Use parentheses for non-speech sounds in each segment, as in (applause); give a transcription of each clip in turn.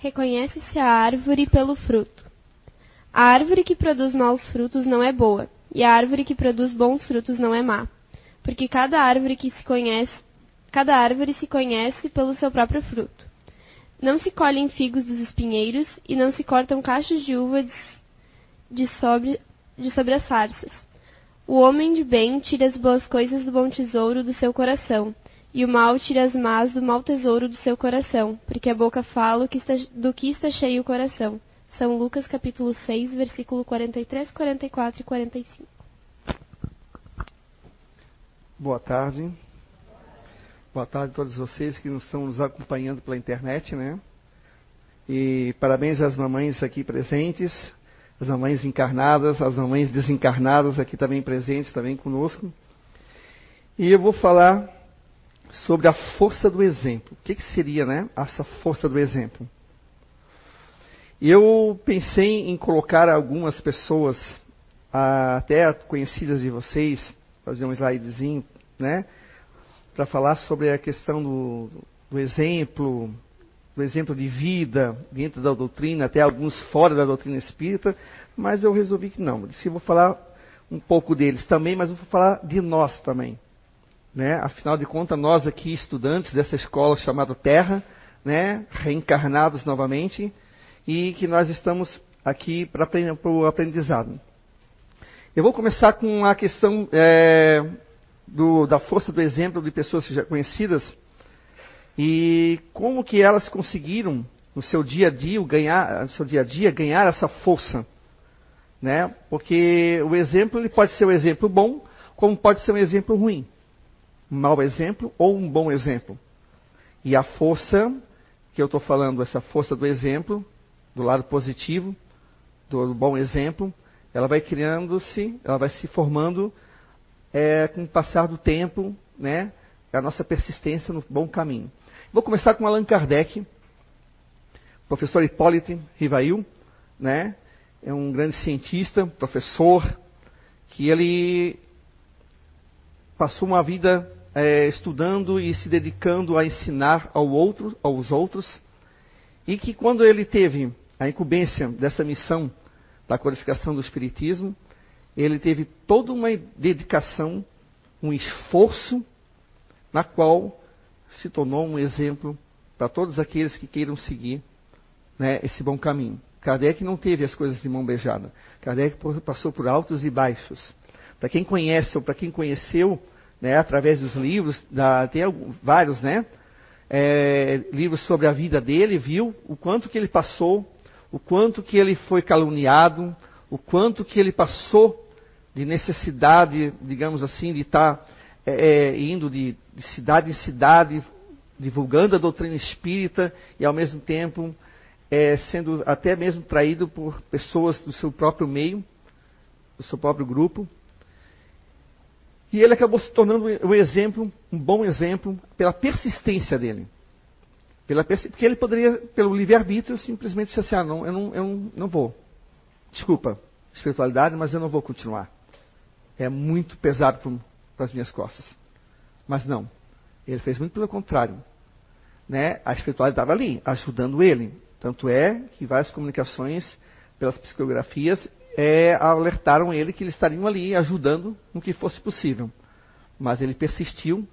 Reconhece-se a árvore pelo fruto. A árvore que produz maus frutos não é boa, e a árvore que produz bons frutos não é má. Porque cada árvore que se conhece, cada árvore se conhece pelo seu próprio fruto. Não se colhem figos dos espinheiros, e não se cortam cachos de uva de, de, sobre, de sobre as sarças. O homem de bem tira as boas coisas do bom tesouro do seu coração, e o mal tira as más do mau tesouro do seu coração, porque a boca fala do que está cheio o coração. São Lucas capítulo 6, versículo 43, 44 e 45. Boa tarde. Boa tarde a todos vocês que estão nos acompanhando pela internet, né? E parabéns às mamães aqui presentes, as mamães encarnadas, as mamães desencarnadas aqui também presentes, também conosco. E eu vou falar sobre a força do exemplo. O que, que seria, né, essa força do exemplo? Eu pensei em colocar algumas pessoas, até conhecidas de vocês, fazer um slidezinho, né, para falar sobre a questão do, do exemplo, do exemplo de vida dentro da doutrina, até alguns fora da doutrina espírita, mas eu resolvi que não. Disse, eu vou falar um pouco deles também, mas vou falar de nós também. Né? Afinal de contas, nós aqui, estudantes dessa escola chamada Terra, né? reencarnados novamente, e que nós estamos aqui para o aprendizado. Eu vou começar com a questão é, do, da força do exemplo de pessoas já conhecidas e como que elas conseguiram no seu dia a dia ganhar, no seu dia a dia ganhar essa força, né? Porque o exemplo ele pode ser um exemplo bom, como pode ser um exemplo ruim mau exemplo ou um bom exemplo. E a força que eu estou falando, essa força do exemplo, do lado positivo, do bom exemplo, ela vai criando-se, ela vai se formando é, com o passar do tempo, né? A nossa persistência no bom caminho. Vou começar com Allan Kardec, professor Hipólito Rivail, né? É um grande cientista, professor, que ele passou uma vida é, estudando e se dedicando a ensinar ao outro, aos outros, e que quando ele teve a incumbência dessa missão da codificação do Espiritismo, ele teve toda uma dedicação, um esforço, na qual se tornou um exemplo para todos aqueles que queiram seguir né, esse bom caminho. Kardec não teve as coisas de mão beijada. Kardec passou por altos e baixos. Para quem conhece ou para quem conheceu né, através dos livros, da, tem vários, né? É, livros sobre a vida dele, viu o quanto que ele passou, o quanto que ele foi caluniado, o quanto que ele passou de necessidade, digamos assim, de estar tá, é, é, indo de, de cidade em cidade, divulgando a doutrina espírita e ao mesmo tempo é, sendo até mesmo traído por pessoas do seu próprio meio, do seu próprio grupo. E ele acabou se tornando um exemplo, um bom exemplo, pela persistência dele. Pela persist... Porque ele poderia, pelo livre-arbítrio, simplesmente dizer assim: ah, não, eu, não, eu não vou. Desculpa, espiritualidade, mas eu não vou continuar. É muito pesado para as minhas costas. Mas não. Ele fez muito pelo contrário. Né? A espiritualidade estava ali, ajudando ele. Tanto é que várias comunicações, pelas psicografias, é, alertaram ele que eles estariam ali ajudando no que fosse possível. Mas ele persistiu,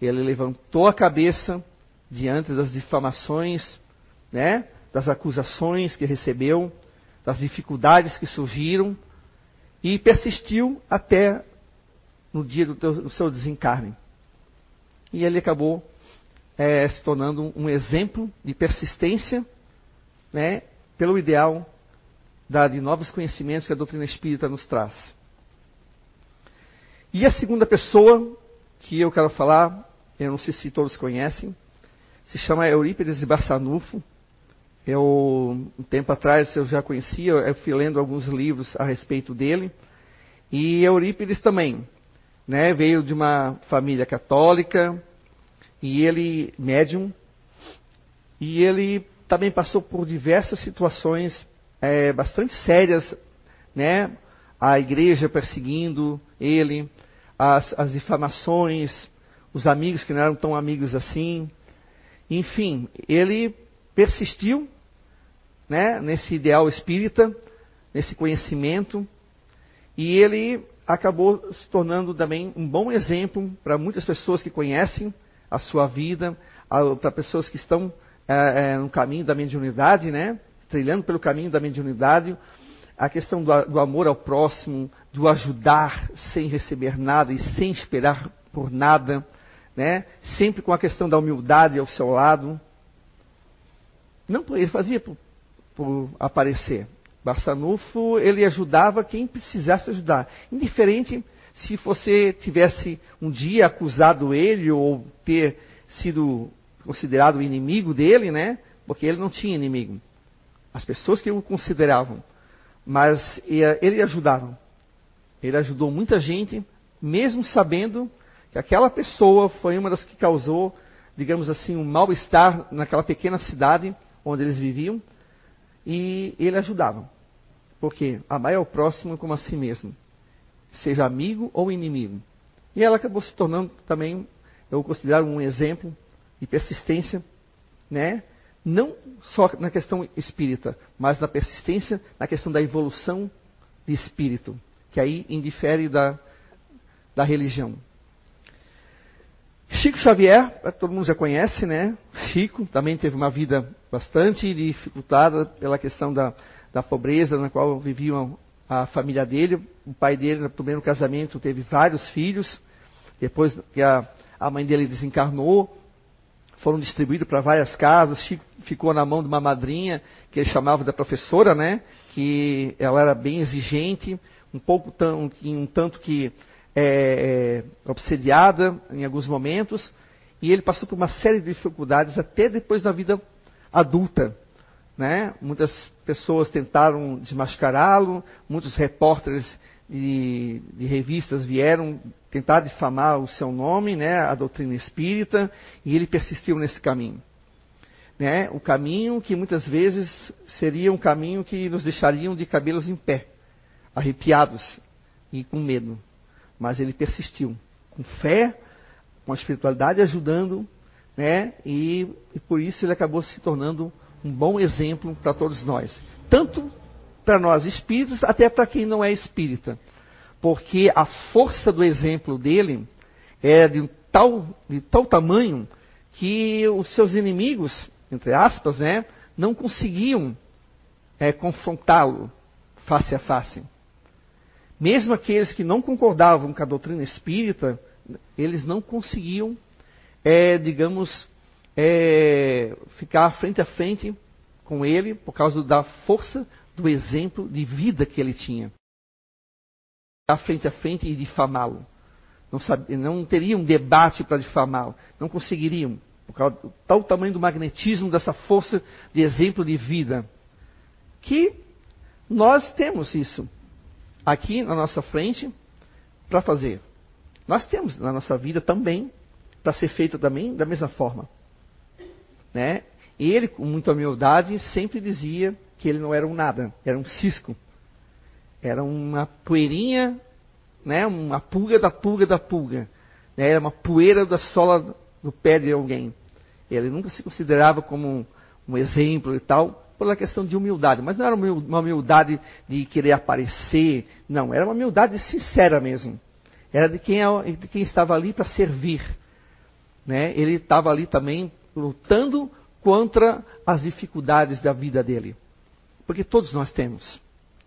ele levantou a cabeça diante das difamações, né, das acusações que recebeu, das dificuldades que surgiram, e persistiu até no dia do, do seu desencarne. E ele acabou é, se tornando um exemplo de persistência né, pelo ideal da, de novos conhecimentos que a doutrina espírita nos traz. E a segunda pessoa que eu quero falar, eu não sei se todos conhecem, se chama Eurípides de Barçanufo. Eu, um tempo atrás, eu já conhecia, eu fui lendo alguns livros a respeito dele. E Eurípides também, né, veio de uma família católica, e ele, médium, e ele também passou por diversas situações é, bastante sérias, né? A igreja perseguindo ele, as, as difamações, os amigos que não eram tão amigos assim. Enfim, ele persistiu né, nesse ideal espírita, nesse conhecimento, e ele acabou se tornando também um bom exemplo para muitas pessoas que conhecem a sua vida, para pessoas que estão é, é, no caminho da mediunidade, né, trilhando pelo caminho da mediunidade, a questão do, do, amor ao próximo, do ajudar sem receber nada e sem esperar por nada, né? sempre com a questão da humildade ao seu lado. Não, ele fazia por, por aparecer. Barçanufo, ele ajudava quem precisasse ajudar. Indiferente se você tivesse um dia acusado ele ou ter sido considerado inimigo dele, né? Porque ele não tinha inimigo. As pessoas que o consideravam. Mas ele ajudava. Ele ajudou muita gente, mesmo sabendo que aquela pessoa foi uma das que causou, digamos assim, um mal-estar naquela pequena cidade onde eles viviam. E ele ajudava. Porque amar é o próximo como a si mesmo. Seja amigo ou inimigo. E ela acabou se tornando também, eu considero um exemplo de persistência, né? Não só na questão espírita, mas na persistência, na questão da evolução de espírito, que aí indifere da, da religião. Chico Xavier, todo mundo já conhece, né? Chico também teve uma vida bastante dificultada pela questão da, da pobreza na qual viviam a família dele. O pai dele, no primeiro casamento, teve vários filhos. Depois que a, a mãe dele desencarnou, foram distribuídos para várias casas. Ficou na mão de uma madrinha que ele chamava da professora, né? Que ela era bem exigente, um pouco tão, um tanto que é, é, obsediada em alguns momentos. E ele passou por uma série de dificuldades até depois da vida adulta. Né? Muitas pessoas tentaram desmascará-lo, muitos repórteres de, de, revistas vieram tentar difamar o seu nome, né, a doutrina espírita, e ele persistiu nesse caminho. Né, o caminho que muitas vezes seria um caminho que nos deixariam de cabelos em pé, arrepiados e com medo. Mas ele persistiu, com fé, com a espiritualidade ajudando, né, e, e por isso ele acabou se tornando um bom exemplo para todos nós. Tanto para nós espíritas, até para quem não é espírita. Porque a força do exemplo dele é de tal, de tal tamanho que os seus inimigos, entre aspas, né, não conseguiam é, confrontá-lo face a face. Mesmo aqueles que não concordavam com a doutrina espírita, eles não conseguiam, é, digamos, é, ficar frente a frente com ele por causa da força do exemplo de vida que ele tinha. À frente a frente e difamá-lo. Não, não teriam um debate para difamá-lo. Não conseguiriam. Por causa do tal tamanho do magnetismo dessa força de exemplo de vida. Que nós temos isso aqui na nossa frente para fazer. Nós temos na nossa vida também para ser feito também da mesma forma. Né? Ele, com muita humildade, sempre dizia que ele não era um nada, era um cisco. Era uma poeirinha, né, uma pulga da pulga da pulga. Né, era uma poeira da sola do pé de alguém. Ele nunca se considerava como um, um exemplo e tal, pela questão de humildade. Mas não era uma humildade de querer aparecer, não. Era uma humildade sincera mesmo. Era de quem, é de quem estava ali para servir. Né? Ele estava ali também lutando contra as dificuldades da vida dele. Porque todos nós temos.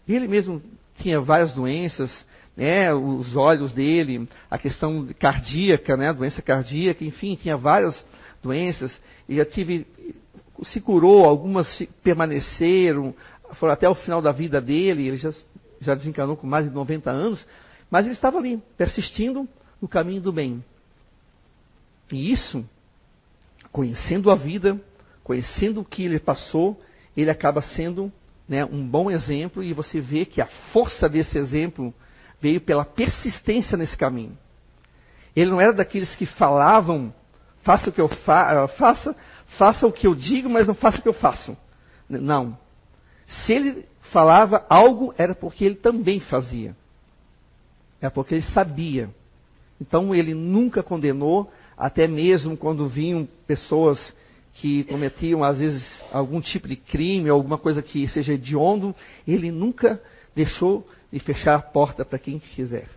Ele mesmo tinha várias doenças, né, os olhos dele, a questão cardíaca, né, doença cardíaca, enfim, tinha várias doenças. E já tive, se curou, algumas permaneceram, foram até o final da vida dele, ele já, já desencanou com mais de 90 anos, mas ele estava ali, persistindo no caminho do bem. E isso, conhecendo a vida, conhecendo o que ele passou, ele acaba sendo né, um bom exemplo e você vê que a força desse exemplo veio pela persistência nesse caminho. Ele não era daqueles que falavam, faça o que eu fa eh, faça, faça o que eu digo, mas não faça o que eu faço. Não. Se ele falava algo, era porque ele também fazia. É porque ele sabia. Então ele nunca condenou, até mesmo quando vinham pessoas que cometiam, às vezes, algum tipo de crime, alguma coisa que seja hediondo, ele nunca deixou de fechar a porta para quem quiser,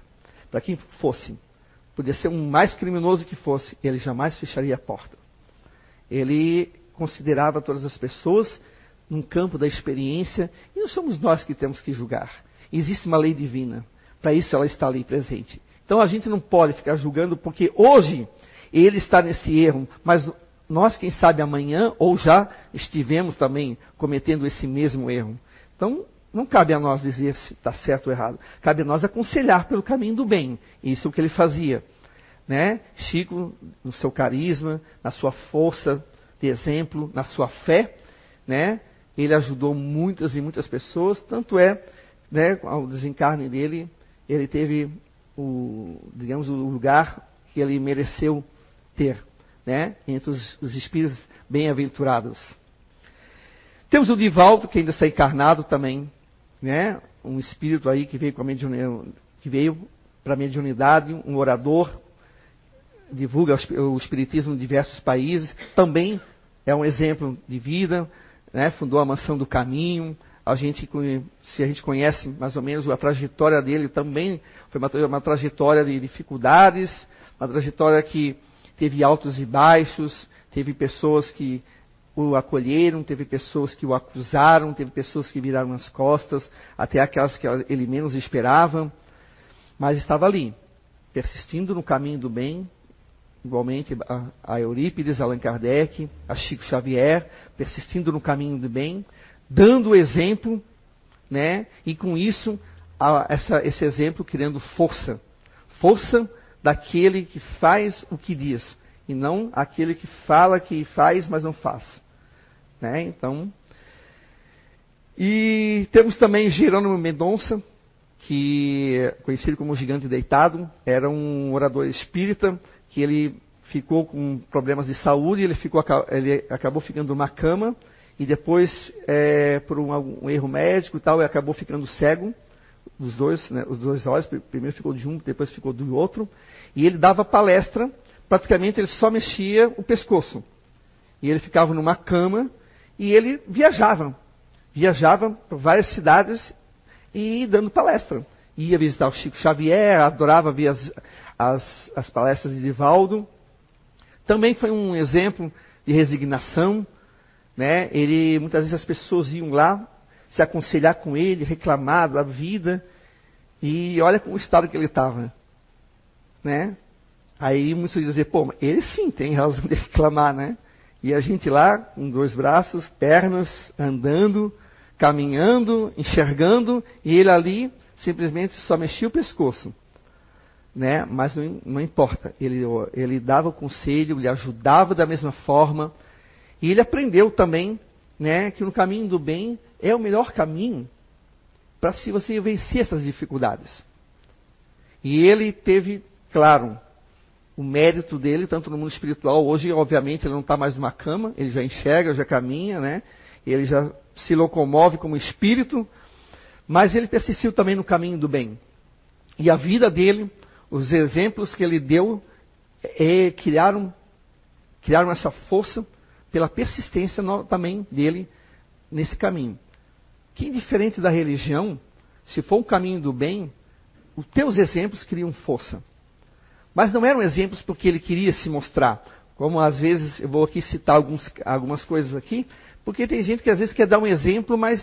para quem fosse. Podia ser um mais criminoso que fosse, ele jamais fecharia a porta. Ele considerava todas as pessoas num campo da experiência, e não somos nós que temos que julgar. Existe uma lei divina, para isso ela está ali presente. Então a gente não pode ficar julgando, porque hoje ele está nesse erro, mas nós, quem sabe, amanhã, ou já estivemos também cometendo esse mesmo erro. Então, não cabe a nós dizer se está certo ou errado. Cabe a nós aconselhar pelo caminho do bem. Isso é o que ele fazia. Né? Chico, no seu carisma, na sua força de exemplo, na sua fé, né? ele ajudou muitas e muitas pessoas. Tanto é, né, ao desencarne dele, ele teve o, digamos, o lugar que ele mereceu ter né, entre os, os espíritos bem-aventurados. Temos o Divaldo, que ainda está encarnado também, né, um espírito aí que veio, veio para a mediunidade, um orador, divulga o espiritismo em diversos países, também é um exemplo de vida, né, fundou a Mansão do Caminho, a gente, se a gente conhece mais ou menos a trajetória dele também, foi uma, uma trajetória de dificuldades, uma trajetória que teve altos e baixos, teve pessoas que o acolheram, teve pessoas que o acusaram, teve pessoas que viraram as costas, até aquelas que ele menos esperava, mas estava ali, persistindo no caminho do bem, igualmente a, Eurípides, Allan Kardec, a Chico Xavier, persistindo no caminho do bem, dando o exemplo, né? E com isso, a, essa, esse exemplo criando força, força daquele que faz o que diz, e não aquele que fala que faz, mas não faz. Né? Então, e temos também Jerônimo Mendonça, que conhecido como Gigante Deitado, era um orador espírita, que ele ficou com problemas de saúde, ele, ficou, ele acabou ficando numa cama, e depois, é, por um, um, erro médico e tal, ele acabou ficando cego, os dois, né, os dois olhos, primeiro ficou de um, depois ficou do outro, e ele dava palestra, praticamente ele só mexia o pescoço. E ele ficava numa cama e ele viajava. Viajava por várias cidades e dando palestra. Ia visitar o Chico Xavier, adorava ver as, as, as palestras de Divaldo. Também foi um exemplo de resignação. Né? Ele, muitas vezes as pessoas iam lá se aconselhar com ele, reclamar da vida. E olha o estado que ele estava. Né? Aí muitos dizem, pô, ele sim tem razão de reclamar, né? E a gente lá, com dois braços, pernas, andando, caminhando, enxergando, e ele ali simplesmente só mexia o pescoço. Né? Mas não, não importa, ele, ele dava o conselho, ele ajudava da mesma forma, e ele aprendeu também né, que no caminho do bem é o melhor caminho para se você vencer essas dificuldades. E ele teve, claro, o mérito dele, tanto no mundo espiritual. Hoje, obviamente, ele não está mais numa cama, ele já enxerga, já caminha, né? Ele já se locomove como espírito, mas ele persistiu também no caminho do bem. E a vida dele, os exemplos que ele deu, é, criaram, criaram essa força pela persistência no, também dele nesse caminho. Que diferente da religião, se for um caminho do bem, os teus exemplos criam força. Mas não eram exemplos porque ele queria se mostrar. Como às vezes, eu vou aqui citar alguns, algumas coisas aqui, porque tem gente que às vezes quer dar um exemplo, mas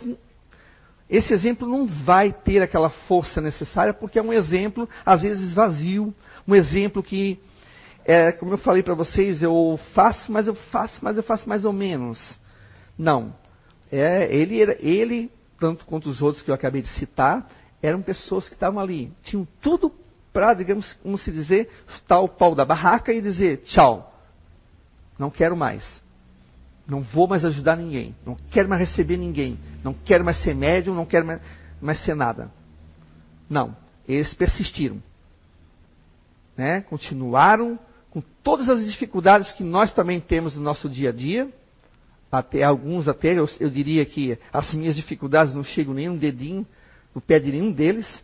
esse exemplo não vai ter aquela força necessária, porque é um exemplo, às vezes, vazio, um exemplo que, é, como eu falei para vocês, eu faço, mas eu faço, mas eu faço mais ou menos. Não. É, ele, ele, tanto quanto os outros que eu acabei de citar, eram pessoas que estavam ali, tinham tudo para, digamos, como se dizer, chutar o pau da barraca e dizer tchau. Não quero mais. Não vou mais ajudar ninguém. Não quero mais receber ninguém. Não quero mais ser médium, não quero mais, mais ser nada. Não. Eles persistiram. Né? Continuaram com todas as dificuldades que nós também temos no nosso dia a dia. Até alguns até, eu, eu diria que as minhas dificuldades não chegam nem um dedinho no pé de nenhum deles.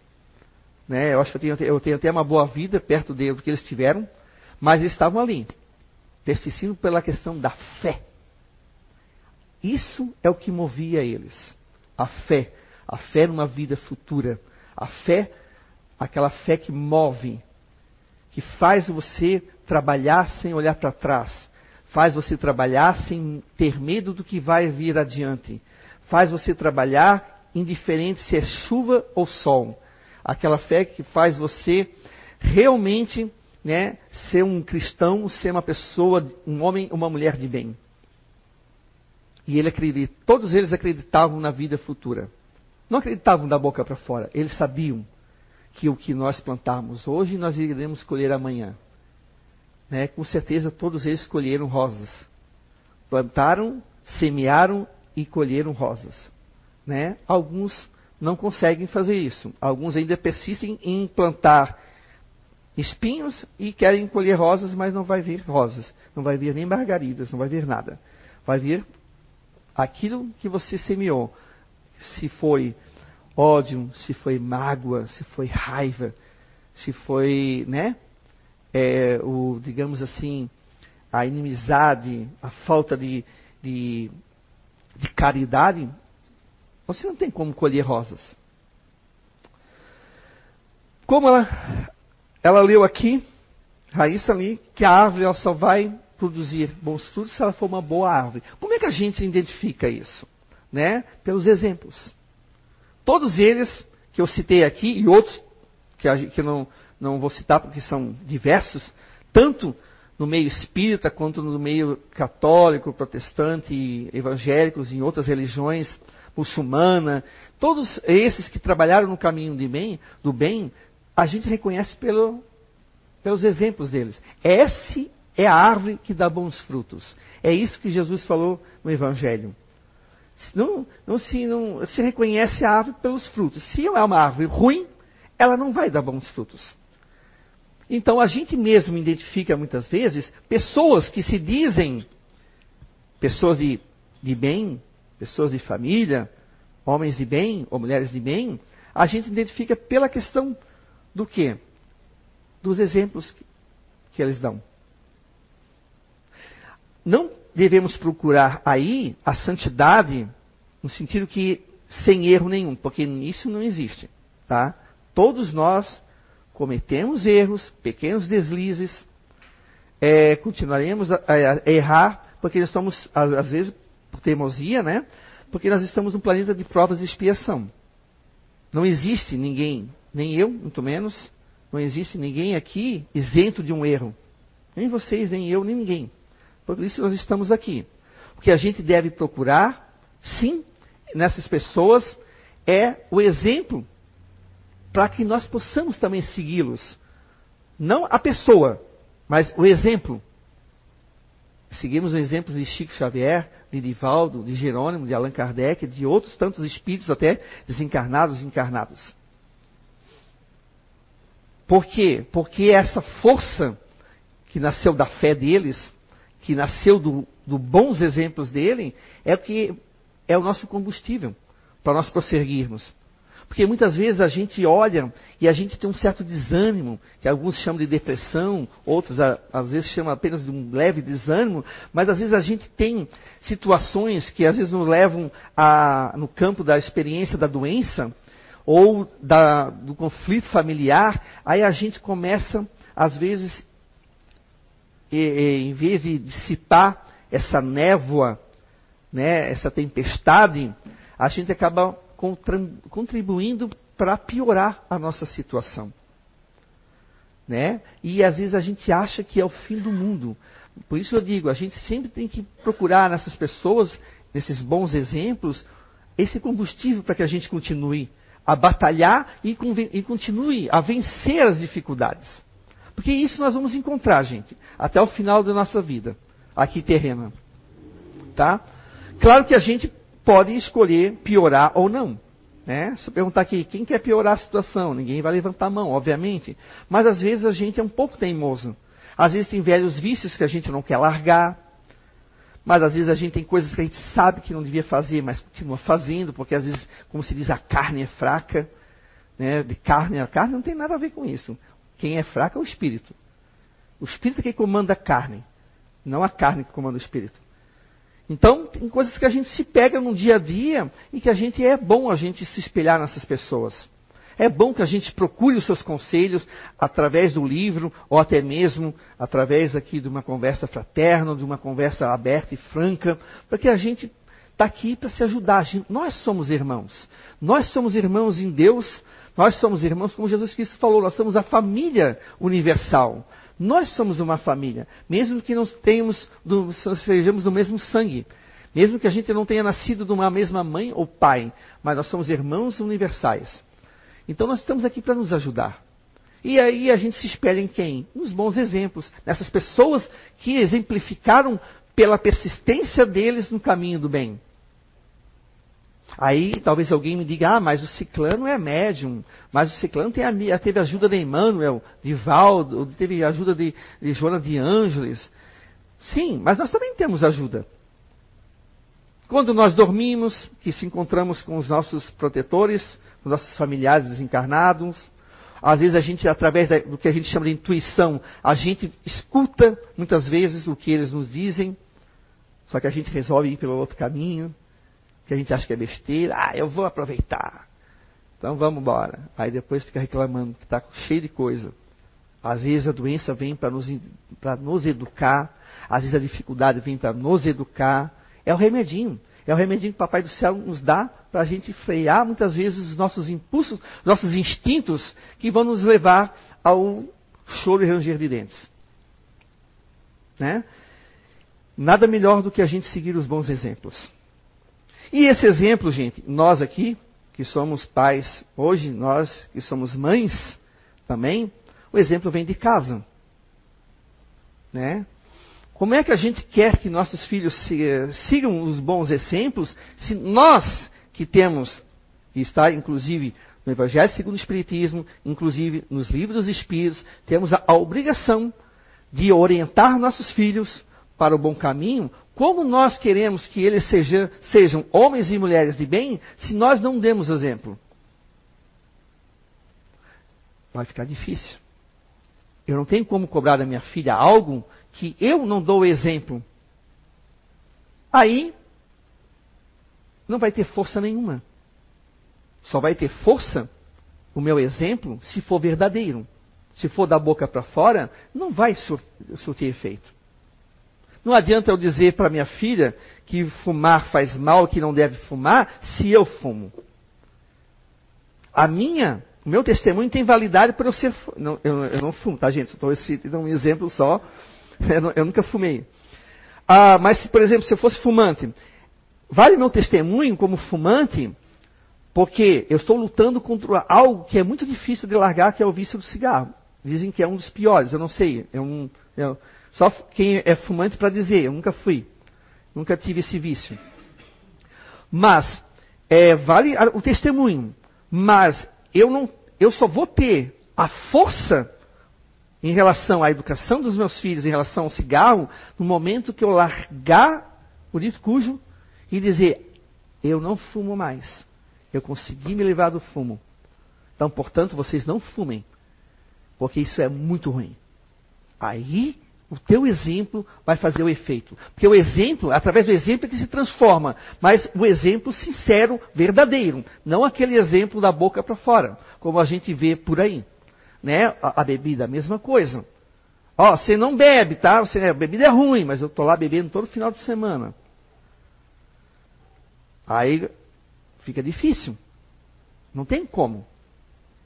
Né? Eu acho que eu tenho, eu tenho até uma boa vida perto deles que eles tiveram, mas eles estavam ali, persistindo pela questão da fé. Isso é o que movia eles. A fé. A fé numa vida futura. A fé, aquela fé que move, que faz você trabalhar sem olhar para trás, faz você trabalhar sem ter medo do que vai vir adiante, faz você trabalhar indiferente se é chuva ou sol. Aquela fé que faz você realmente né, ser um cristão, ser uma pessoa, um homem, uma mulher de bem. E ele acredita, todos eles acreditavam na vida futura. Não acreditavam da boca para fora, eles sabiam que o que nós plantarmos hoje nós iremos colher amanhã. Né? Com certeza todos eles colheram rosas. Plantaram, semearam e colheram rosas. Né? Alguns não conseguem fazer isso. Alguns ainda persistem em plantar espinhos e querem colher rosas, mas não vai vir rosas, não vai vir nem margaridas, não vai vir nada. Vai vir aquilo que você semeou. Se foi ódio, se foi mágoa, se foi raiva, se foi, né, é, o, digamos assim, a inimizade, a falta de, de, de caridade, você não tem como colher rosas. Como ela ela leu aqui, Raíssa ali, que a árvore ela só vai produzir bons frutos se ela for uma boa árvore. Como é que a gente identifica isso? Né? Pelos exemplos. Todos eles que eu citei aqui e outros que, a, que não, não vou citar porque são diversos, tanto no meio espírita quanto no meio católico, protestante, evangélicos e em outras religiões, muçulmana, todos esses que trabalharam no caminho bem, do bem, a gente reconhece pelo, pelos exemplos deles. Essa é a árvore que dá bons frutos. É isso que Jesus falou no Evangelho. Não, não, se, não se reconhece a árvore pelos frutos. Se é uma árvore ruim, ela não vai dar bons frutos. Então a gente mesmo identifica muitas vezes pessoas que se dizem pessoas de, de bem, pessoas de família, homens de bem ou mulheres de bem, a gente identifica pela questão do que? Dos exemplos que, que eles dão. Não devemos procurar aí a santidade no sentido que sem erro nenhum, porque isso não existe, tá? Todos nós cometemos erros, pequenos deslizes, é, continuaremos a, a, errar, porque nós estamos, às vezes, por teimosia, né? Porque nós estamos num planeta de provas e expiação. Não existe ninguém nem eu, muito menos. Não existe ninguém aqui isento de um erro. Nem vocês, nem eu, nem ninguém. Por isso nós estamos aqui. O que a gente deve procurar, sim, nessas pessoas, é o exemplo para que nós possamos também segui-los. Não a pessoa, mas o exemplo. Seguimos os exemplos de Chico Xavier, de Divaldo, de Jerônimo, de Allan Kardec, de outros tantos espíritos até desencarnados e encarnados. Por quê? Porque essa força que nasceu da fé deles, que nasceu do, do bons exemplos dele, é o que é o nosso combustível para nós prosseguirmos. Porque muitas vezes a gente olha e a gente tem um certo desânimo, que alguns chamam de depressão, outros às vezes chamam apenas de um leve desânimo, mas às vezes a gente tem situações que às vezes nos levam a, no campo da experiência da doença, ou da, do conflito familiar, aí a gente começa, às vezes, e, e, em vez de dissipar essa névoa, né, essa tempestade, a gente acaba contribuindo para piorar a nossa situação. Né? E às vezes a gente acha que é o fim do mundo. Por isso eu digo, a gente sempre tem que procurar nessas pessoas, nesses bons exemplos, esse combustível para que a gente continue a batalhar e, e continue a vencer as dificuldades. Porque isso nós vamos encontrar, gente, até o final da nossa vida, aqui terrena. Tá? Claro que a gente pode escolher piorar ou não. Né? Se eu perguntar aqui, quem quer piorar a situação? Ninguém vai levantar a mão, obviamente. Mas às vezes a gente é um pouco teimoso. Às vezes tem velhos vícios que a gente não quer largar. Mas às vezes a gente tem coisas que a gente sabe que não devia fazer, mas continua fazendo, porque às vezes, como se diz, a carne é fraca. Né? De carne, a carne não tem nada a ver com isso. Quem é fraco é o espírito. O espírito é quem comanda a carne, não a carne que comanda o espírito. Então, tem coisas que a gente se pega no dia a dia e que a gente é bom a gente se espelhar nessas pessoas. É bom que a gente procure os seus conselhos através do livro ou até mesmo através aqui de uma conversa fraterna, de uma conversa aberta e franca, porque a gente está aqui para se ajudar. Nós somos irmãos. Nós somos irmãos em Deus. Nós somos irmãos, como Jesus Cristo falou, nós somos a família universal. Nós somos uma família, mesmo que não tenhamos, do, sejamos do mesmo sangue, mesmo que a gente não tenha nascido de uma mesma mãe ou pai, mas nós somos irmãos universais. Então nós estamos aqui para nos ajudar. E aí a gente se espelha em quem? Nos bons exemplos, nessas pessoas que exemplificaram pela persistência deles no caminho do bem. Aí talvez alguém me diga, ah, mas o ciclano é médium, mas o ciclano teve ajuda de Emmanuel, de Valdo, teve ajuda de, de Joana de Ângeles. Sim, mas nós também temos ajuda. Quando nós dormimos, que se encontramos com os nossos protetores, com os nossos familiares desencarnados, às vezes a gente, através do que a gente chama de intuição, a gente escuta muitas vezes o que eles nos dizem, só que a gente resolve ir pelo outro caminho, que a gente acha que é besteira, ah, eu vou aproveitar. Então vamos embora. Aí depois fica reclamando que está cheio de coisa. Às vezes a doença vem para nos, nos educar, às vezes a dificuldade vem para nos educar. É o remedinho. É o remedinho que o Papai do Céu nos dá para a gente frear muitas vezes os nossos impulsos, nossos instintos que vão nos levar ao choro e ranger de dentes. Né? Nada melhor do que a gente seguir os bons exemplos. E esse exemplo, gente, nós aqui, que somos pais, hoje nós que somos mães também, o exemplo vem de casa. Né? Como é que a gente quer que nossos filhos sigam os bons exemplos se nós que temos, e está inclusive no Evangelho segundo o Espiritismo, inclusive nos livros dos Espíritos, temos a, a obrigação de orientar nossos filhos para o bom caminho, como nós queremos que eles sejam, sejam homens e mulheres de bem se nós não demos exemplo? Vai ficar difícil. Eu não tenho como cobrar da minha filha algo que eu não dou exemplo. Aí não vai ter força nenhuma. Só vai ter força o meu exemplo se for verdadeiro. Se for da boca para fora, não vai surtir efeito. Não adianta eu dizer para minha filha que fumar faz mal, que não deve fumar, se eu fumo. A minha, o meu testemunho tem validade para eu ser. Não, eu, eu, não fumo, tá, gente? Estou citando um exemplo só. (laughs) Eu, eu nunca fumei. Ah, mas, por exemplo, se eu fosse fumante, vale meu testemunho como fumante, porque eu estou lutando contra algo que é muito difícil de largar, que é o vício do cigarro. Dizem que é um dos piores, eu não sei. É um, é, só quem é fumante para dizer, eu nunca fui. Nunca tive esse vício. Mas, é, vale o testemunho. Mas eu, não, eu só vou ter a força em relação à educação dos meus filhos, em relação ao cigarro, no momento que eu largar o dito cujo e dizer: eu não fumo mais. Eu consegui me livrar do fumo. Então, portanto, vocês não fumem, porque isso é muito ruim. Aí o teu exemplo vai fazer o efeito. Porque o exemplo, através do exemplo é que se transforma. Mas o exemplo sincero, verdadeiro. Não aquele exemplo da boca para fora, como a gente vê por aí. Né? A, a bebida, a mesma coisa. Ó, você não bebe, tá? Você, a bebida é ruim, mas eu estou lá bebendo todo final de semana. Aí fica difícil. Não tem como.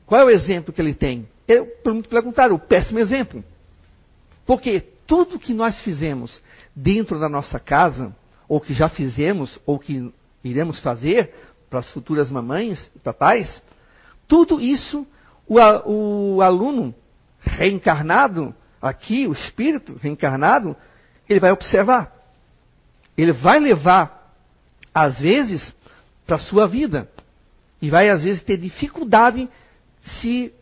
Qual é o exemplo que ele tem? Eu perguntar, o péssimo exemplo. Porque tudo que nós fizemos dentro da nossa casa, ou que já fizemos, ou que iremos fazer para as futuras mamães e papais, tudo isso o, o aluno reencarnado, aqui, o espírito reencarnado, ele vai observar. Ele vai levar, às vezes, para a sua vida. E vai, às vezes, ter dificuldade se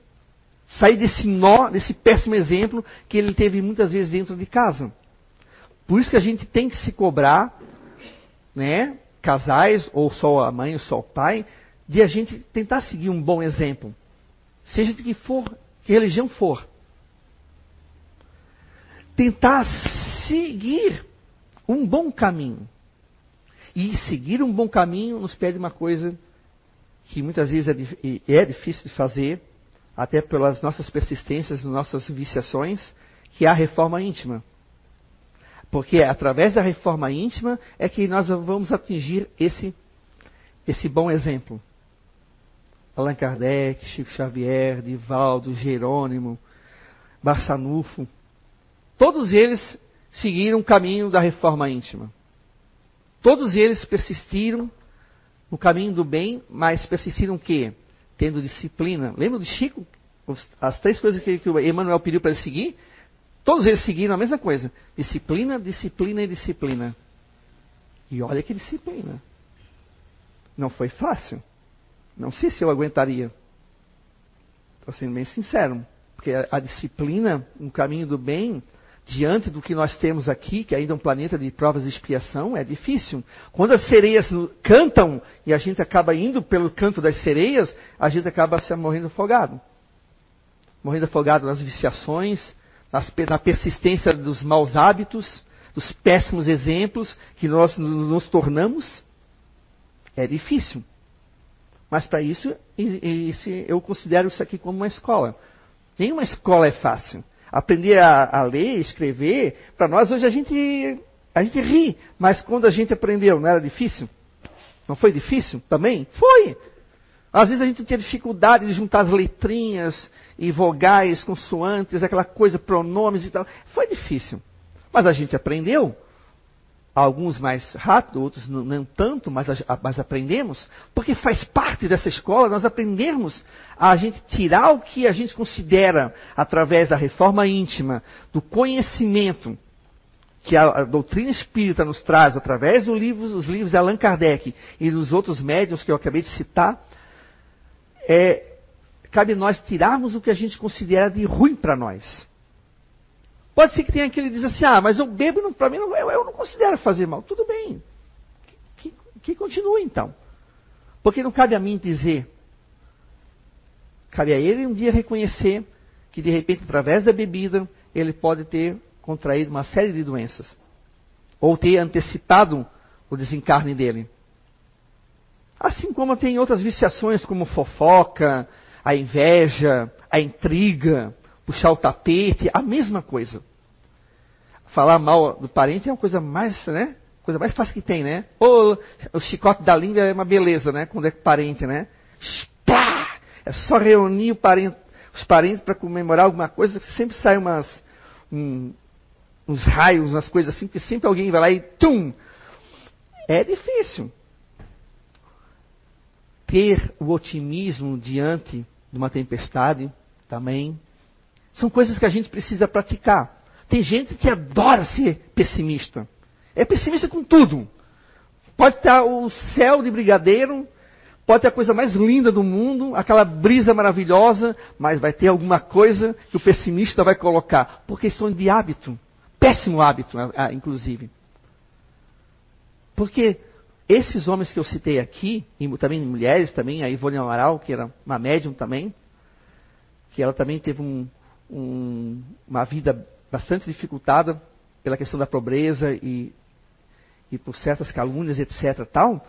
sair desse nó, desse péssimo exemplo que ele teve muitas vezes dentro de casa. Por isso que a gente tem que se cobrar, né, casais, ou só a mãe ou só o pai, de a gente tentar seguir um bom exemplo. Seja de que for, que religião for. Tentar seguir um bom caminho. E seguir um bom caminho nos pede uma coisa que muitas vezes é, é difícil de fazer, até pelas nossas persistências, nossas viciações, que a reforma íntima. Porque é através da reforma íntima é que nós vamos atingir esse, esse bom exemplo. Allan Kardec, Chico Xavier, Divaldo, Jerônimo, Barçanufo, todos eles seguiram o caminho da reforma íntima. Todos eles persistiram no caminho do bem, mas persistiram o quê? Tendo disciplina. Lembra de Chico? As três coisas que, que o Emmanuel pediu para ele seguir? Todos eles seguiram a mesma coisa: disciplina, disciplina e disciplina. E olha que disciplina. Não foi fácil. Não sei se eu aguentaria. Estou sendo bem sincero. Porque a, a disciplina no caminho do bem diante do que nós temos aqui, que ainda é um planeta de provas de expiação, é difícil. Quando as sereias cantam e a gente acaba indo pelo canto das sereias, a gente acaba se morrendo afogado. Morrendo afogado nas viciações, nas, na persistência dos maus hábitos, dos péssimos exemplos que nós nos tornamos. É difícil. Mas para isso, eu considero isso aqui como uma escola. Nenhuma escola é fácil aprender a, a ler, escrever, para nós hoje a gente, a gente ri, mas quando a gente aprendeu, não era difícil? Não foi difícil também? Foi! Às vezes a gente tinha dificuldade de juntar as letrinhas e vogais, consoantes, aquela coisa, pronomes e tal. Foi difícil. Mas a gente aprendeu alguns mais rápido, outros não, não tanto, mas, mas, aprendemos, porque faz parte dessa escola nós aprendermos a gente tirar o que a gente considera através da reforma íntima, do conhecimento que a, a doutrina espírita nos traz através dos livros, dos livros de Allan Kardec e dos outros médiums que eu acabei de citar, é, cabe nós tirarmos o que a gente considera de ruim para nós. Pode ser que tenha aquele que diz assim, ah, mas eu bebo, para mim, eu, eu, não considero fazer mal. Tudo bem. Que, que, que continue então. Porque não cabe a mim dizer. Cabe a ele um dia reconhecer que, de repente, através da bebida, ele pode ter contraído uma série de doenças. Ou ter antecipado o desencarne dele. Assim como tem outras viciações, como fofoca, a inveja, a intriga, puxar o tapete, a mesma coisa. Falar mal do parente é uma coisa mais, né? Coisa mais fácil que tem, né? Ou o chicote da língua é uma beleza, né? Quando é parente, né? Pá! É só reunir parente, os parentes para comemorar alguma coisa, sempre sai umas, um, uns raios, umas coisas assim, que sempre alguém vai lá e tum! É difícil. Ter o otimismo diante de uma tempestade também são coisas que a gente precisa praticar. Tem gente que adora ser pessimista. É pessimista com tudo. Pode estar o céu de brigadeiro, pode ter a coisa mais linda do mundo, aquela brisa maravilhosa, mas vai ter alguma coisa que o pessimista vai colocar, por questão de hábito. Péssimo hábito, inclusive. Porque esses homens que eu citei aqui, e também mulheres, também a Ivone Amaral, que era uma médium também, que ela também teve um, um, uma vida bastante dificultada pela questão da pobreza e, e por certas calúnias, etc. Tal,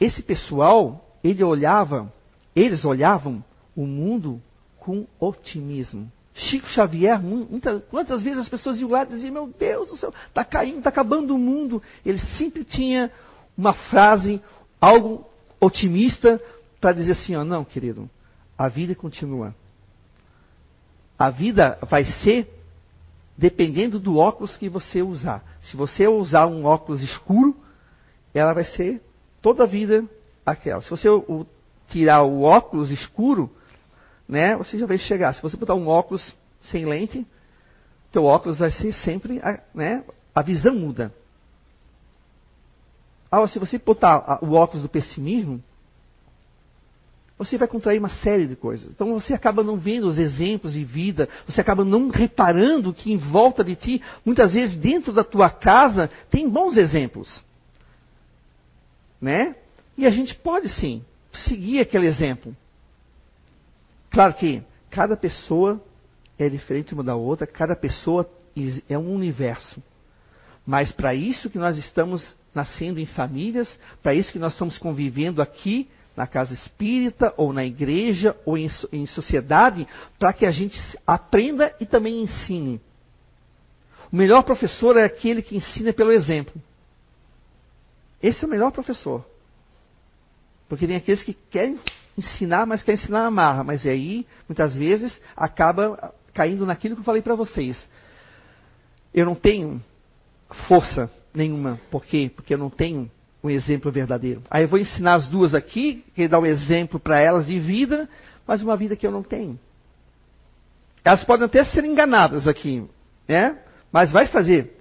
esse pessoal, ele olhava, eles olhavam o mundo com otimismo. Chico Xavier, muitas, quantas vezes as pessoas iam lá e diziam, meu Deus do céu, está caindo, está acabando o mundo. Ele sempre tinha uma frase, algo otimista, para dizer assim, ó, não, querido, a vida continua a vida vai ser dependendo do óculos que você usar. Se você usar um óculos escuro, ela vai ser toda a vida aquela. Se você tirar o óculos escuro, né, você já vai chegar. Se você botar um óculos sem lente, teu óculos vai ser sempre, né, a visão muda. Ah, se você botar o óculos do pessimismo, você vai contrair uma série de coisas. Então você acaba não vendo os exemplos de vida, você acaba não reparando que em volta de ti, muitas vezes dentro da tua casa, tem bons exemplos. Né? E a gente pode sim seguir aquele exemplo. Claro que cada pessoa é diferente uma da outra, cada pessoa é um universo. Mas para isso que nós estamos nascendo em famílias, para isso que nós estamos convivendo aqui na casa espírita, ou na igreja, ou em, em sociedade, para que a gente aprenda e também ensine. O melhor professor é aquele que ensina pelo exemplo. Esse é o melhor professor. Porque tem aqueles que querem ensinar, mas querem ensinar na marra. Mas aí, muitas vezes, acaba caindo naquilo que eu falei para vocês. Eu não tenho força nenhuma. Por quê? Porque eu não tenho um exemplo verdadeiro. Aí eu vou ensinar as duas aqui, que dá um exemplo para elas de vida, mas uma vida que eu não tenho. Elas podem até ser enganadas aqui, né? Mas vai fazer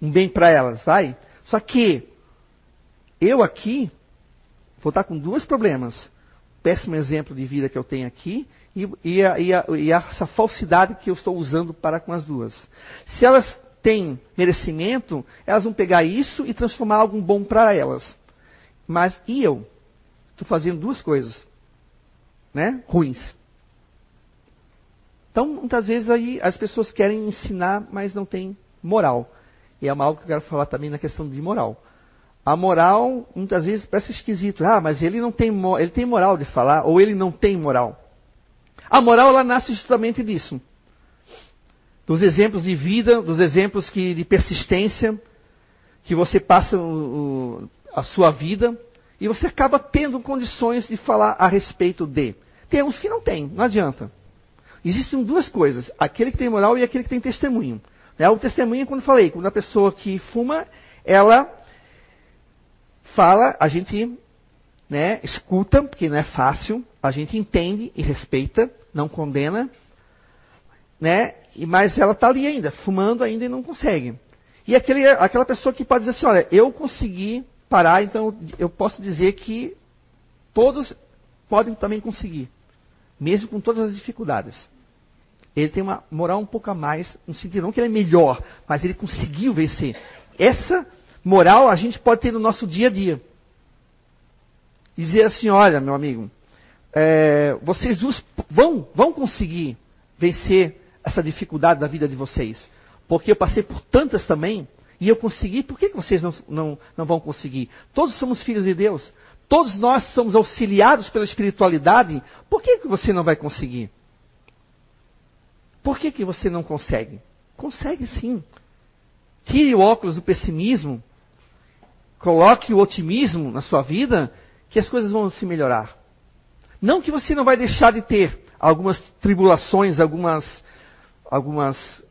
um bem para elas, vai. Só que eu aqui vou estar com dois problemas. Péssimo exemplo de vida que eu tenho aqui e, e, a, e, a, e essa falsidade que eu estou usando para com as duas. Se elas têm merecimento, elas vão pegar isso e transformar algo bom para elas. Mas e eu? Estou fazendo duas coisas, né? Ruins. Então, muitas vezes aí as pessoas querem ensinar, mas não têm moral. E é algo que eu quero falar também na questão de moral. A moral, muitas vezes, parece esquisito. Ah, mas ele não tem, ele tem moral de falar, ou ele não tem moral. A moral, ela nasce justamente disso dos exemplos de vida, dos exemplos que, de persistência que você passa o, o, a sua vida e você acaba tendo condições de falar a respeito de. Tem uns que não tem, não adianta. Existem duas coisas: aquele que tem moral e aquele que tem testemunho. Né? O testemunho, quando falei, quando a pessoa que fuma, ela fala, a gente né, escuta, porque não é fácil, a gente entende e respeita, não condena, né? Mas ela está ali ainda, fumando ainda e não consegue. E aquele, aquela pessoa que pode dizer assim, olha, eu consegui parar, então eu posso dizer que todos podem também conseguir, mesmo com todas as dificuldades. Ele tem uma moral um pouco a mais, no sentido não que ele é melhor, mas ele conseguiu vencer. Essa moral a gente pode ter no nosso dia a dia. Dizer assim, olha, meu amigo, é, vocês vão, vão conseguir vencer essa dificuldade da vida de vocês. Porque eu passei por tantas também e eu consegui, por que vocês não, não, não vão conseguir? Todos somos filhos de Deus. Todos nós somos auxiliados pela espiritualidade. Por que, que você não vai conseguir? Por que, que você não consegue? Consegue sim. Tire o óculos do pessimismo, coloque o otimismo na sua vida, que as coisas vão se melhorar. Não que você não vai deixar de ter algumas tribulações, algumas algumas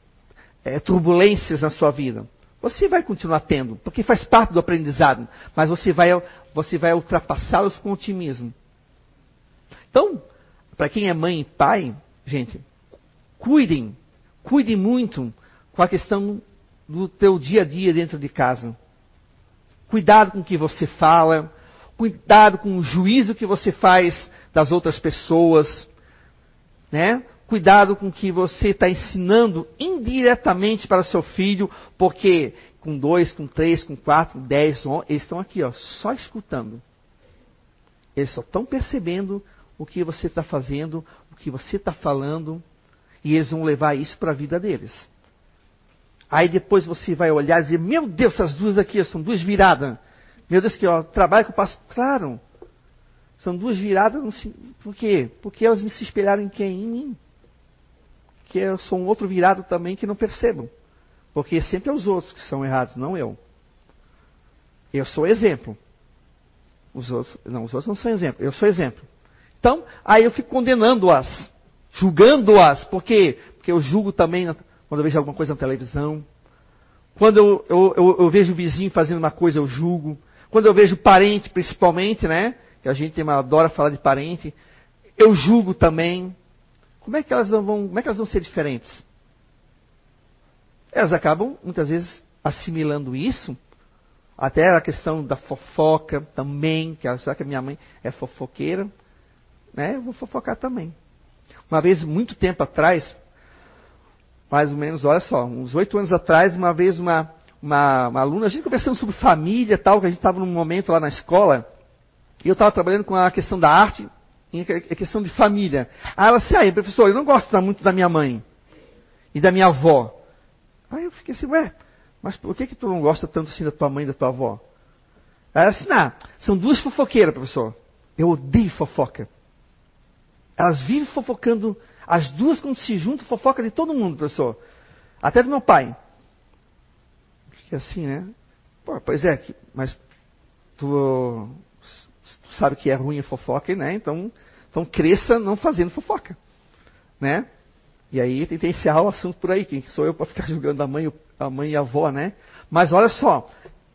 é, turbulências na sua vida. Você vai continuar tendo, porque faz parte do aprendizado, mas você vai, você vai ultrapassá-los com otimismo. Então, para quem é mãe e pai, gente, cuidem, cuidem muito com a questão do teu dia a dia dentro de casa. Cuidado com o que você fala, cuidado com o juízo que você faz das outras pessoas, né? Cuidado com o que você está ensinando indiretamente para seu filho, porque com dois, com três, com quatro, com dez, eles estão aqui, ó, só escutando. Eles só estão percebendo o que você está fazendo, o que você está falando, e eles vão levar isso para a vida deles. Aí depois você vai olhar e dizer, meu Deus, essas duas aqui são duas viradas. Meu Deus, que ó, trabalho que eu passo. Claro, são duas viradas. Por quê? Porque elas me se espelharam em quem? Em mim que eu sou um outro virado também que não percebo. Porque sempre é os outros que são errados, não eu. Eu sou exemplo. Os outros, não, os outros não são exemplo. Eu sou exemplo. Então, aí eu fico condenando-as, julgando-as. Por quê? Porque eu julgo também quando eu vejo alguma coisa na televisão. Quando eu, eu, eu, eu vejo o vizinho fazendo uma coisa, eu julgo. Quando eu vejo parente, principalmente, né? Que a gente adora falar de parente, eu julgo também. Como é que elas vão, como é que elas vão ser diferentes? Elas acabam, muitas vezes, assimilando isso, até a questão da fofoca também, que será que a minha mãe é fofoqueira? Né? Eu vou fofocar também. Uma vez, muito tempo atrás, mais ou menos, olha só, uns oito anos atrás, uma vez uma, uma, uma, aluna, a gente conversando sobre família tal, que a gente estava num momento lá na escola, e eu estava trabalhando com a questão da arte, é questão de família. Aí ela disse, aí, professor, eu não gosto muito da minha mãe e da minha avó. Aí eu fiquei assim, ué, mas por que, que tu não gosta tanto assim da tua mãe e da tua avó? Vai assinar. São duas fofoqueiras, professor. Eu odeio fofoca. Elas vivem fofocando. As duas, quando se juntam, fofoca de todo mundo, professor. Até do meu pai. Que assim, né? Pô, pois é, mas tu, sabe que é ruim a fofoca, né? Então, então cresça não fazendo fofoca. Né? E aí tem que encerrar o assunto por aí. Quem sou eu para ficar (laughs) julgando a mãe, a mãe e a avó, né? Mas olha só,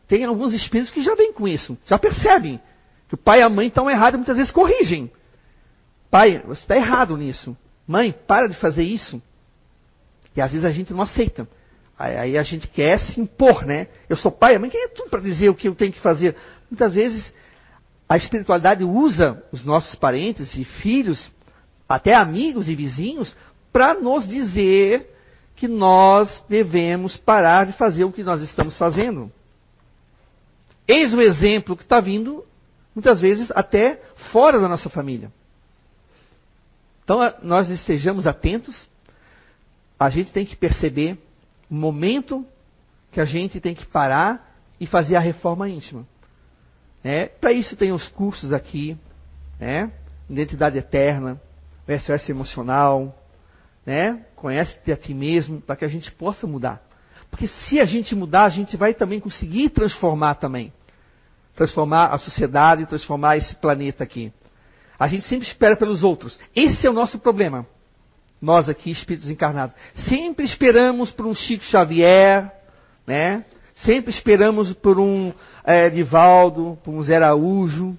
tem alguns espíritos que já vêm com isso, já percebem que o pai e a mãe estão errados muitas vezes corrigem. Pai, você está errado nisso. Mãe, para de fazer isso. E às vezes a gente não aceita. Aí a gente quer se impor, né? Eu sou pai, a mãe, quem é tu para dizer o que eu tenho que fazer? Muitas vezes a espiritualidade usa os nossos parentes e filhos, até amigos e vizinhos, para nos dizer que nós devemos parar de fazer o que nós estamos fazendo. Eis o exemplo que está vindo, muitas vezes, até fora da nossa família. Então, nós estejamos atentos, a gente tem que perceber o momento que a gente tem que parar e fazer a reforma íntima. É, Para isso tem os cursos aqui, né? Identidade Eterna, SOS Emocional, né? Conhece-te a ti mesmo, para que a gente possa mudar. Porque se a gente mudar, a gente vai também conseguir transformar também. Transformar a sociedade, transformar esse planeta aqui. A gente sempre espera pelos outros. Esse é o nosso problema. Nós aqui, espíritos encarnados. Sempre esperamos por um Chico Xavier, né? Sempre esperamos por um é, Divaldo, por um Zé Araújo.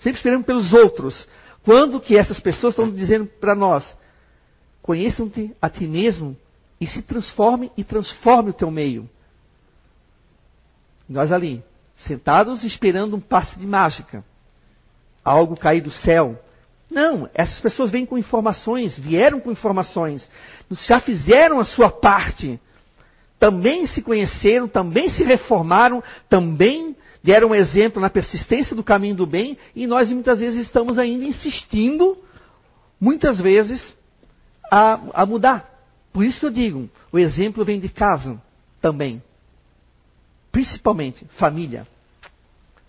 Sempre esperamos pelos outros. Quando que essas pessoas estão dizendo para nós, conheçam-te a ti mesmo e se transforme e transforme o teu meio. Nós ali, sentados esperando um passe de mágica, algo cair do céu. Não, essas pessoas vêm com informações, vieram com informações, já fizeram a sua parte, também se conheceram, também se reformaram, também deram um exemplo na persistência do caminho do bem, e nós muitas vezes estamos ainda insistindo, muitas vezes, a, a mudar. Por isso que eu digo, o exemplo vem de casa também. Principalmente família.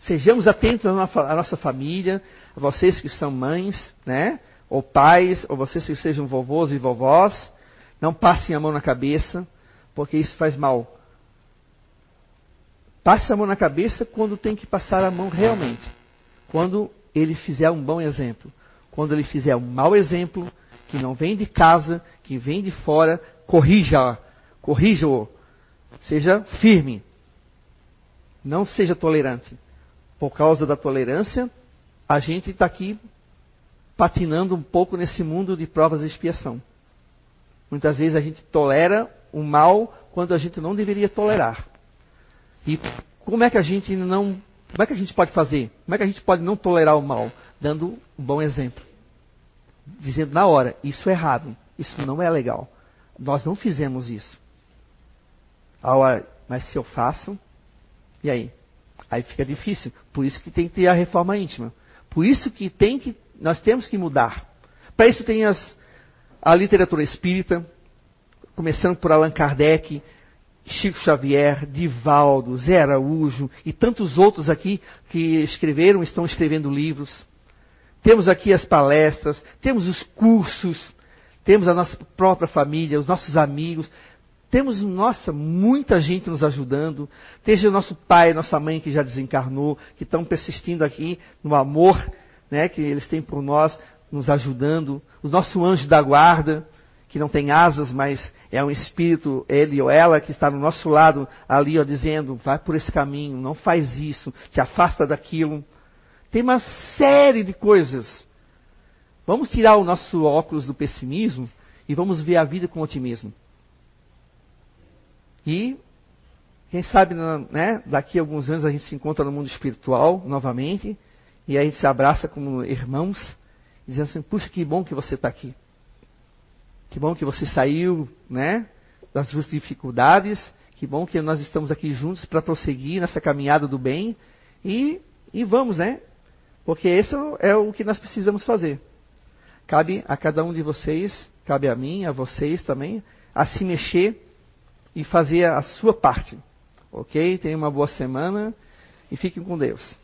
Sejamos atentos à nossa, família, a vocês que são mães, né? Ou pais, ou vocês que sejam vovôs e vovós. Não passem a mão na cabeça, porque isso faz mal. Passe a mão na cabeça quando tem que passar a mão realmente. Quando ele fizer um bom exemplo. Quando ele fizer um mau exemplo, que não vem de casa, que vem de fora, corrija, corrija-o. Seja firme. Não seja tolerante. Por causa da tolerância, a gente está aqui patinando um pouco nesse mundo de provas de expiação. Muitas vezes a gente tolera o mal quando a gente não deveria tolerar. E como é que a gente não. Como é que a gente pode fazer? Como é que a gente pode não tolerar o mal? Dando um bom exemplo dizendo na hora: isso é errado, isso não é legal. Nós não fizemos isso. Mas se eu faço, e aí? Aí fica difícil. Por isso que tem que ter a reforma íntima. Por isso que tem que nós temos que mudar. Para isso tem as, a literatura espírita, começando por Allan Kardec, Chico Xavier, Divaldo, Zé Araújo e tantos outros aqui que escreveram, estão escrevendo livros. Temos aqui as palestras, temos os cursos, temos a nossa própria família, os nossos amigos, temos, nossa, muita gente nos ajudando. Seja o nosso pai, nossa mãe que já desencarnou, que estão persistindo aqui no amor né, que eles têm por nós, nos ajudando. O nosso anjo da guarda, que não tem asas, mas é um espírito, ele ou ela, que está no nosso lado ali, ó, dizendo: vai por esse caminho, não faz isso, te afasta daquilo. Tem uma série de coisas. Vamos tirar o nosso óculos do pessimismo e vamos ver a vida com otimismo. E, quem sabe, né, daqui a alguns anos a gente se encontra no mundo espiritual novamente e a gente se abraça como irmãos e diz assim: Puxa, que bom que você está aqui. Que bom que você saiu né, das suas dificuldades. Que bom que nós estamos aqui juntos para prosseguir nessa caminhada do bem. E, e vamos, né? Porque isso é o que nós precisamos fazer. Cabe a cada um de vocês, cabe a mim, a vocês também, a se mexer e fazer a sua parte. Ok? Tenham uma boa semana e fiquem com Deus.